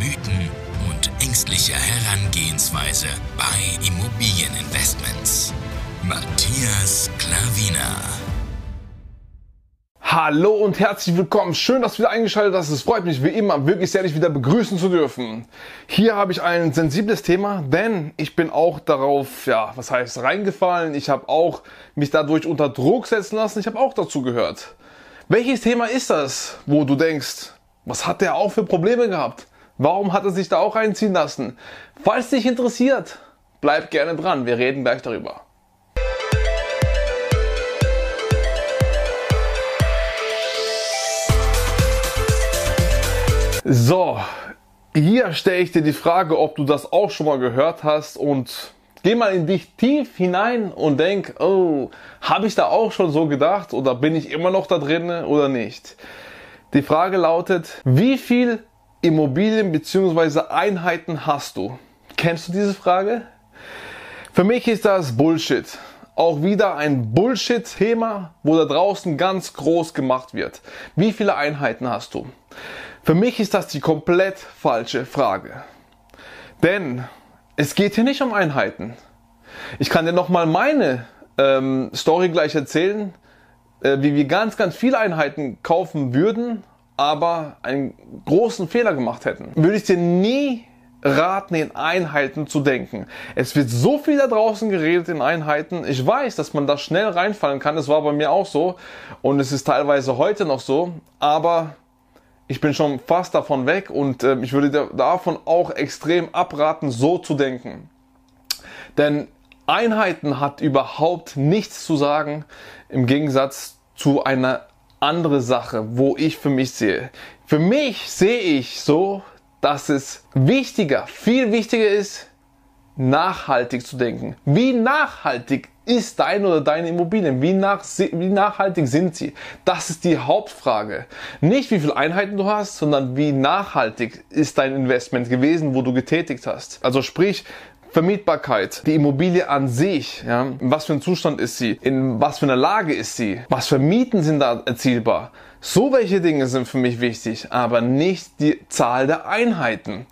Mythen und ängstliche Herangehensweise bei Immobilieninvestments. Matthias Klavina. Hallo und herzlich willkommen. Schön, dass du wieder eingeschaltet hast. Es freut mich wie immer wirklich sehr, dich wieder begrüßen zu dürfen. Hier habe ich ein sensibles Thema, denn ich bin auch darauf, ja, was heißt reingefallen. Ich habe auch mich dadurch unter Druck setzen lassen. Ich habe auch dazu gehört. Welches Thema ist das, wo du denkst, was hat der auch für Probleme gehabt? Warum hat er sich da auch reinziehen lassen? Falls dich interessiert, bleib gerne dran. Wir reden gleich darüber. So, hier stelle ich dir die Frage, ob du das auch schon mal gehört hast und geh mal in dich tief hinein und denk, oh, habe ich da auch schon so gedacht oder bin ich immer noch da drin oder nicht? Die Frage lautet, wie viel Immobilien bzw. Einheiten hast du? Kennst du diese Frage? Für mich ist das Bullshit. Auch wieder ein Bullshit-Thema, wo da draußen ganz groß gemacht wird. Wie viele Einheiten hast du? Für mich ist das die komplett falsche Frage. Denn es geht hier nicht um Einheiten. Ich kann dir nochmal meine ähm, Story gleich erzählen, äh, wie wir ganz, ganz viele Einheiten kaufen würden, aber einen großen Fehler gemacht hätten. Würde ich dir nie raten, in Einheiten zu denken. Es wird so viel da draußen geredet in Einheiten. Ich weiß, dass man da schnell reinfallen kann. Das war bei mir auch so. Und es ist teilweise heute noch so. Aber ich bin schon fast davon weg und äh, ich würde davon auch extrem abraten, so zu denken. Denn Einheiten hat überhaupt nichts zu sagen im Gegensatz zu einer anderen Sache, wo ich für mich sehe. Für mich sehe ich so, dass es wichtiger, viel wichtiger ist, nachhaltig zu denken. Wie nachhaltig ist dein oder deine Immobilien? Wie, nach, wie nachhaltig sind sie? Das ist die Hauptfrage. Nicht wie viele Einheiten du hast, sondern wie nachhaltig ist dein Investment gewesen, wo du getätigt hast. Also sprich, Vermietbarkeit, die Immobilie an sich, ja, in was für ein Zustand ist sie, in was für einer Lage ist sie, was für Mieten sind da erzielbar. So welche Dinge sind für mich wichtig, aber nicht die Zahl der Einheiten.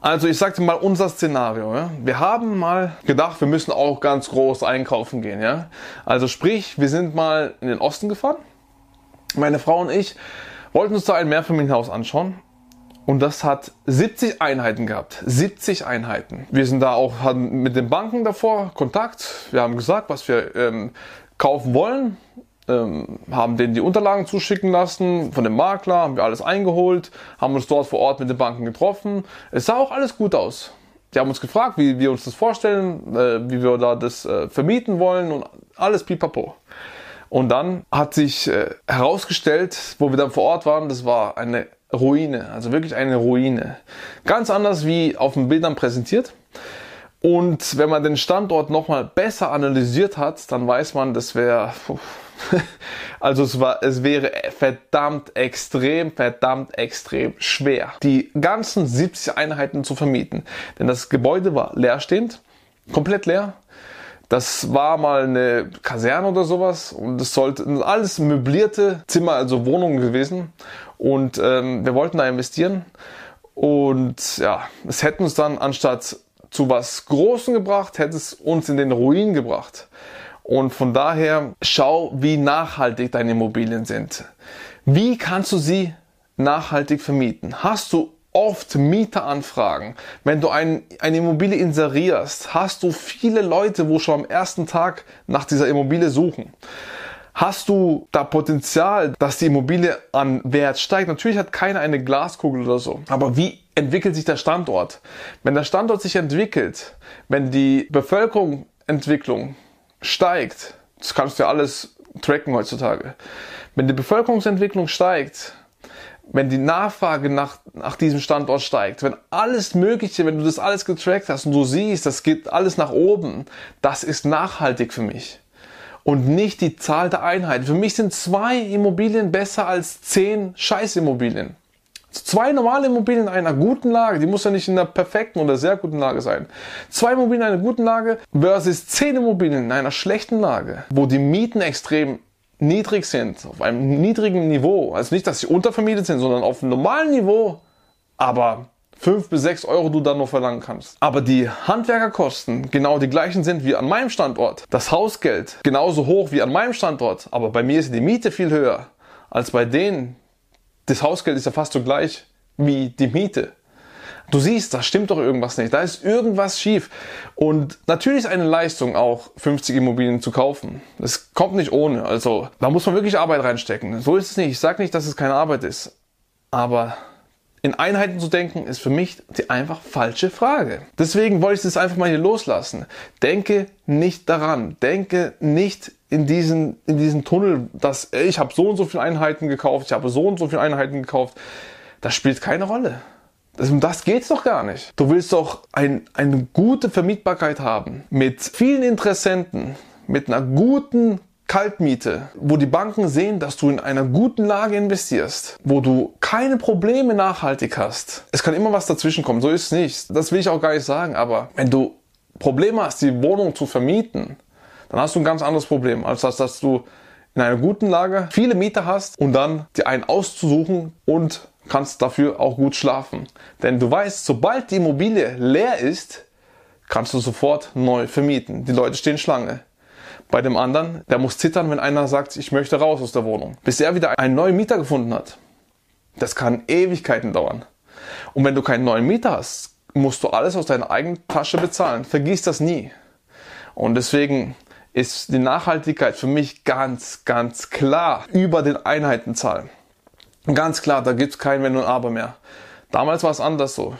Also ich sagte mal unser Szenario. Ja? Wir haben mal gedacht, wir müssen auch ganz groß einkaufen gehen. Ja? Also sprich, wir sind mal in den Osten gefahren. Meine Frau und ich wollten uns da ein Mehrfamilienhaus anschauen. Und das hat 70 Einheiten gehabt. 70 Einheiten. Wir sind da auch hatten mit den Banken davor Kontakt. Wir haben gesagt, was wir ähm, kaufen wollen ähm, haben denen die Unterlagen zuschicken lassen von dem Makler, haben wir alles eingeholt, haben uns dort vor Ort mit den Banken getroffen. Es sah auch alles gut aus. Die haben uns gefragt, wie wir uns das vorstellen, äh, wie wir da das äh, vermieten wollen und alles pipapo. Und dann hat sich äh, herausgestellt, wo wir dann vor Ort waren, das war eine Ruine, also wirklich eine Ruine. Ganz anders wie auf den Bildern präsentiert. Und wenn man den Standort nochmal besser analysiert hat, dann weiß man, das wäre also es war, es wäre verdammt extrem, verdammt extrem schwer, die ganzen 70 Einheiten zu vermieten. Denn das Gebäude war leerstehend, komplett leer. Das war mal eine Kaserne oder sowas und es sollten alles möblierte Zimmer, also Wohnungen gewesen. Und ähm, wir wollten da investieren und ja, es hätte uns dann anstatt zu was Großem gebracht, hätte es uns in den Ruin gebracht. Und von daher schau, wie nachhaltig deine Immobilien sind. Wie kannst du sie nachhaltig vermieten? Hast du oft Mieteranfragen? Wenn du ein, eine Immobilie inserierst, hast du viele Leute, wo schon am ersten Tag nach dieser Immobilie suchen. Hast du da Potenzial, dass die Immobilie an Wert steigt? Natürlich hat keiner eine Glaskugel oder so. Aber wie entwickelt sich der Standort? Wenn der Standort sich entwickelt, wenn die Bevölkerungsentwicklung steigt, das kannst du ja alles tracken heutzutage, wenn die Bevölkerungsentwicklung steigt, wenn die Nachfrage nach, nach diesem Standort steigt, wenn alles Mögliche, wenn du das alles getrackt hast und du siehst, das geht alles nach oben, das ist nachhaltig für mich. Und nicht die Zahl der Einheiten. Für mich sind zwei Immobilien besser als zehn Scheißimmobilien. Zwei normale Immobilien in einer guten Lage, die muss ja nicht in einer perfekten oder sehr guten Lage sein. Zwei Immobilien in einer guten Lage versus zehn Immobilien in einer schlechten Lage, wo die Mieten extrem niedrig sind, auf einem niedrigen Niveau. Also nicht, dass sie untervermietet sind, sondern auf einem normalen Niveau, aber 5 bis 6 Euro du dann noch verlangen kannst. Aber die Handwerkerkosten genau die gleichen sind wie an meinem Standort. Das Hausgeld genauso hoch wie an meinem Standort, aber bei mir ist die Miete viel höher als bei denen. Das Hausgeld ist ja fast so gleich wie die Miete. Du siehst, da stimmt doch irgendwas nicht. Da ist irgendwas schief. Und natürlich ist eine Leistung auch 50 Immobilien zu kaufen. Das kommt nicht ohne. Also da muss man wirklich Arbeit reinstecken. So ist es nicht. Ich sage nicht, dass es keine Arbeit ist. Aber in Einheiten zu denken, ist für mich die einfach falsche Frage. Deswegen wollte ich das einfach mal hier loslassen. Denke nicht daran. Denke nicht in diesen, in diesen Tunnel, dass ich habe so und so viele Einheiten gekauft, ich habe so und so viele Einheiten gekauft. Das spielt keine Rolle. Um das geht's doch gar nicht. Du willst doch ein, eine gute Vermietbarkeit haben mit vielen Interessenten, mit einer guten Kaltmiete, wo die Banken sehen, dass du in einer guten Lage investierst, wo du keine Probleme nachhaltig hast. Es kann immer was dazwischen kommen, so ist es nicht. Das will ich auch gar nicht sagen, aber wenn du Probleme hast, die Wohnung zu vermieten, dann hast du ein ganz anderes Problem, als dass, dass du in einer guten Lage viele Mieter hast und dann dir einen auszusuchen und kannst dafür auch gut schlafen. Denn du weißt, sobald die Immobilie leer ist, kannst du sofort neu vermieten. Die Leute stehen Schlange. Bei dem anderen, der muss zittern, wenn einer sagt, ich möchte raus aus der Wohnung. Bis er wieder einen neuen Mieter gefunden hat. Das kann Ewigkeiten dauern. Und wenn du keinen neuen Mieter hast, musst du alles aus deiner eigenen Tasche bezahlen. Vergiss das nie. Und deswegen ist die Nachhaltigkeit für mich ganz, ganz klar über den Einheitenzahl. Ganz klar, da gibt es kein Wenn und Aber mehr. Damals war es anders so,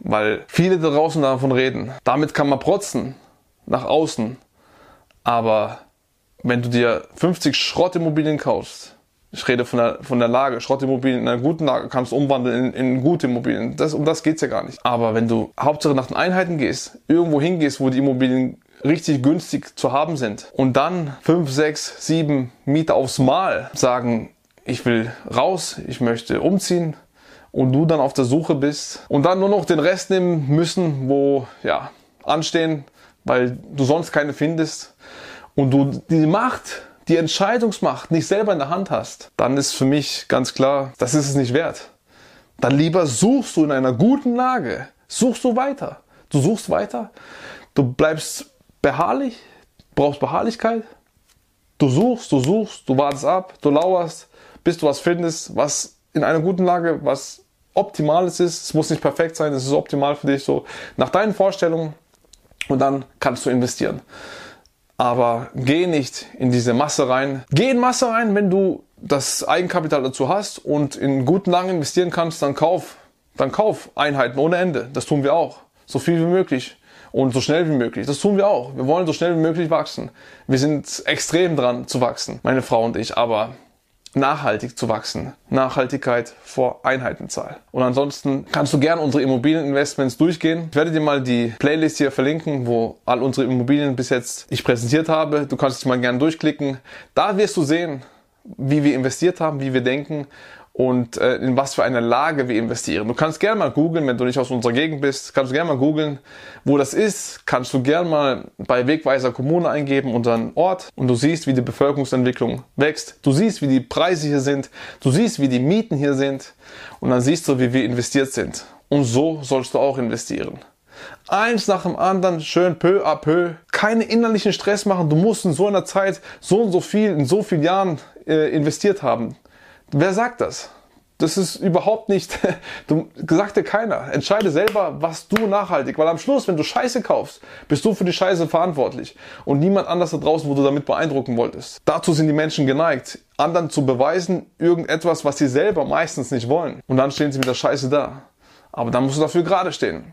weil viele da draußen davon reden. Damit kann man protzen nach außen. Aber wenn du dir 50 Schrottimmobilien kaufst, ich rede von der, von der Lage, Schrottimmobilien in einer guten Lage kannst du umwandeln in, in gute Immobilien. Das, um das geht's ja gar nicht. Aber wenn du Hauptsache nach den Einheiten gehst, irgendwo hingehst, wo die Immobilien richtig günstig zu haben sind und dann 5, 6, 7 Mieter aufs Mal sagen, ich will raus, ich möchte umziehen und du dann auf der Suche bist und dann nur noch den Rest nehmen müssen, wo ja anstehen, weil du sonst keine findest und du die Macht, die Entscheidungsmacht nicht selber in der Hand hast, dann ist für mich ganz klar, das ist es nicht wert. Dann lieber suchst du in einer guten Lage, suchst du weiter. Du suchst weiter, du bleibst beharrlich, brauchst Beharrlichkeit. Du suchst, du suchst, du wartest ab, du lauerst, bis du was findest, was in einer guten Lage, was optimales ist. Es muss nicht perfekt sein, es ist optimal für dich, so nach deinen Vorstellungen. Und dann kannst du investieren. Aber geh nicht in diese Masse rein. Geh in Masse rein, wenn du das Eigenkapital dazu hast und in guten Lagen investieren kannst, dann kauf, dann kauf Einheiten ohne Ende. Das tun wir auch. So viel wie möglich und so schnell wie möglich. Das tun wir auch. Wir wollen so schnell wie möglich wachsen. Wir sind extrem dran zu wachsen, meine Frau und ich. Aber nachhaltig zu wachsen. Nachhaltigkeit vor Einheitenzahl. Und ansonsten kannst du gerne unsere Immobilieninvestments durchgehen. Ich werde dir mal die Playlist hier verlinken, wo all unsere Immobilien bis jetzt ich präsentiert habe. Du kannst dich mal gerne durchklicken. Da wirst du sehen, wie wir investiert haben, wie wir denken und äh, in was für eine Lage wir investieren. Du kannst gerne mal googeln, wenn du nicht aus unserer Gegend bist, kannst du gerne mal googeln, wo das ist. Kannst du gerne mal bei Wegweiser Kommune eingeben, unseren Ort, und du siehst, wie die Bevölkerungsentwicklung wächst. Du siehst, wie die Preise hier sind. Du siehst, wie die Mieten hier sind. Und dann siehst du, wie wir investiert sind. Und so sollst du auch investieren. Eins nach dem anderen, schön peu à peu. Keine innerlichen Stress machen. Du musst in so einer Zeit so und so viel, in so vielen Jahren äh, investiert haben. Wer sagt das? Das ist überhaupt nicht, du sagt dir keiner. Entscheide selber, was du nachhaltig, weil am Schluss, wenn du Scheiße kaufst, bist du für die Scheiße verantwortlich und niemand anders da draußen, wo du damit beeindrucken wolltest. Dazu sind die Menschen geneigt, anderen zu beweisen, irgendetwas, was sie selber meistens nicht wollen. Und dann stehen sie mit der Scheiße da. Aber dann musst du dafür gerade stehen.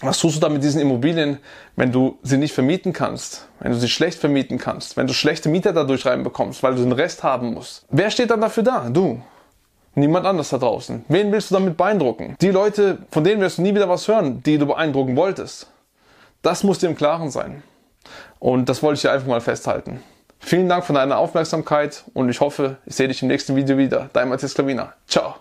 Was tust du da mit diesen Immobilien, wenn du sie nicht vermieten kannst, wenn du sie schlecht vermieten kannst, wenn du schlechte Mieter dadurch reinbekommst, weil du den Rest haben musst? Wer steht dann dafür da? Du. Niemand anders da draußen. Wen willst du damit beeindrucken? Die Leute, von denen wirst du nie wieder was hören, die du beeindrucken wolltest. Das muss dir im Klaren sein. Und das wollte ich dir einfach mal festhalten. Vielen Dank für deine Aufmerksamkeit und ich hoffe, ich sehe dich im nächsten Video wieder. Dein Matthias Klavina. Ciao.